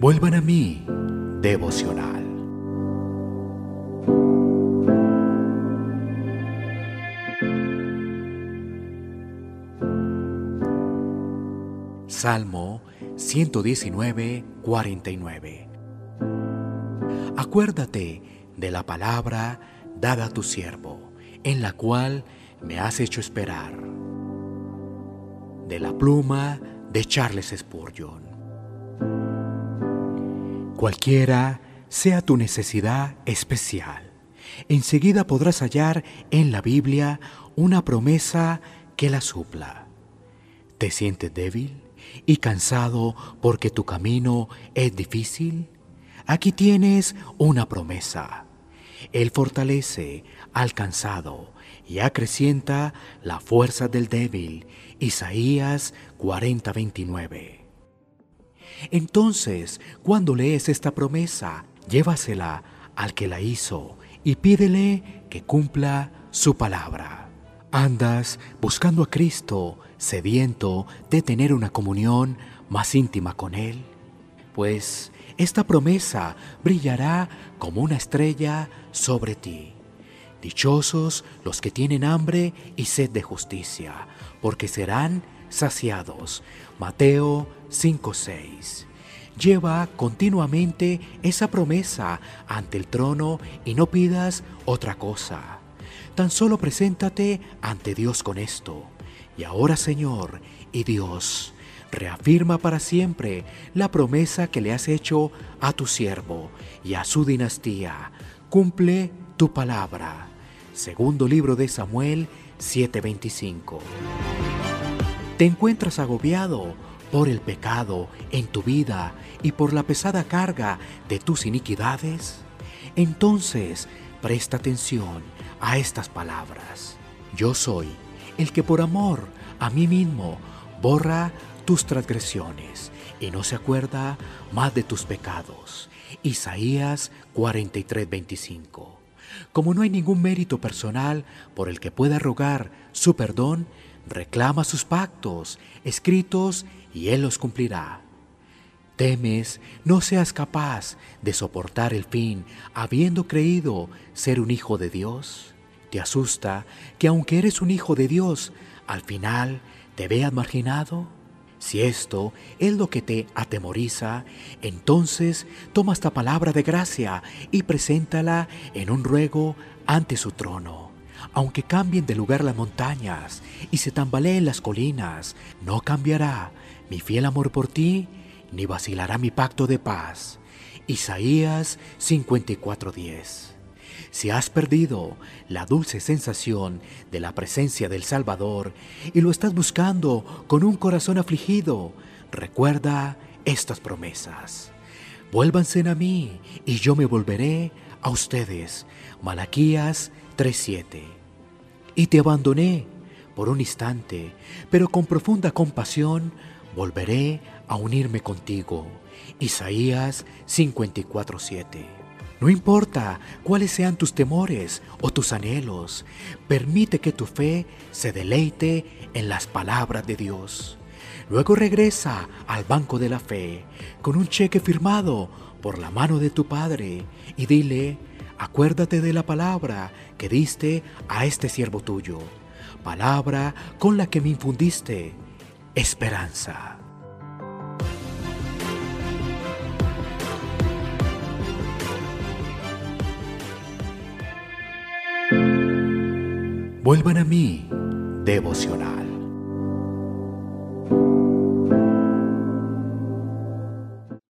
Vuelvan a mí, devocional. Salmo 119, 49. Acuérdate de la palabra dada a tu siervo, en la cual me has hecho esperar. De la pluma de Charles Spurgeon. Cualquiera sea tu necesidad especial, enseguida podrás hallar en la Biblia una promesa que la supla. ¿Te sientes débil y cansado porque tu camino es difícil? Aquí tienes una promesa. Él fortalece al cansado y acrecienta la fuerza del débil. Isaías 40:29. Entonces, cuando lees esta promesa, llévasela al que la hizo y pídele que cumpla su palabra. Andas buscando a Cristo, sediento de tener una comunión más íntima con Él. Pues esta promesa brillará como una estrella sobre ti. Dichosos los que tienen hambre y sed de justicia, porque serán saciados. Mateo 5:6. Lleva continuamente esa promesa ante el trono y no pidas otra cosa. Tan solo preséntate ante Dios con esto. Y ahora, Señor y Dios, reafirma para siempre la promesa que le has hecho a tu siervo y a su dinastía. Cumple tu palabra. Segundo libro de Samuel 7:25. ¿Te encuentras agobiado por el pecado en tu vida y por la pesada carga de tus iniquidades? Entonces presta atención a estas palabras. Yo soy el que por amor a mí mismo borra tus transgresiones y no se acuerda más de tus pecados. Isaías 43:25. Como no hay ningún mérito personal por el que pueda rogar su perdón, reclama sus pactos escritos y Él los cumplirá. Temes no seas capaz de soportar el fin habiendo creído ser un hijo de Dios. Te asusta que aunque eres un hijo de Dios, al final te veas marginado. Si esto es lo que te atemoriza, entonces toma esta palabra de gracia y preséntala en un ruego ante su trono. Aunque cambien de lugar las montañas y se tambaleen las colinas, no cambiará mi fiel amor por ti, ni vacilará mi pacto de paz. Isaías 54:10 si has perdido la dulce sensación de la presencia del Salvador y lo estás buscando con un corazón afligido, recuerda estas promesas. Vuélvanse a mí y yo me volveré a ustedes. Malaquías 3:7. Y te abandoné por un instante, pero con profunda compasión volveré a unirme contigo. Isaías 54:7. No importa cuáles sean tus temores o tus anhelos, permite que tu fe se deleite en las palabras de Dios. Luego regresa al banco de la fe con un cheque firmado por la mano de tu Padre y dile, acuérdate de la palabra que diste a este siervo tuyo, palabra con la que me infundiste esperanza. Vuelvan a mí, devocional.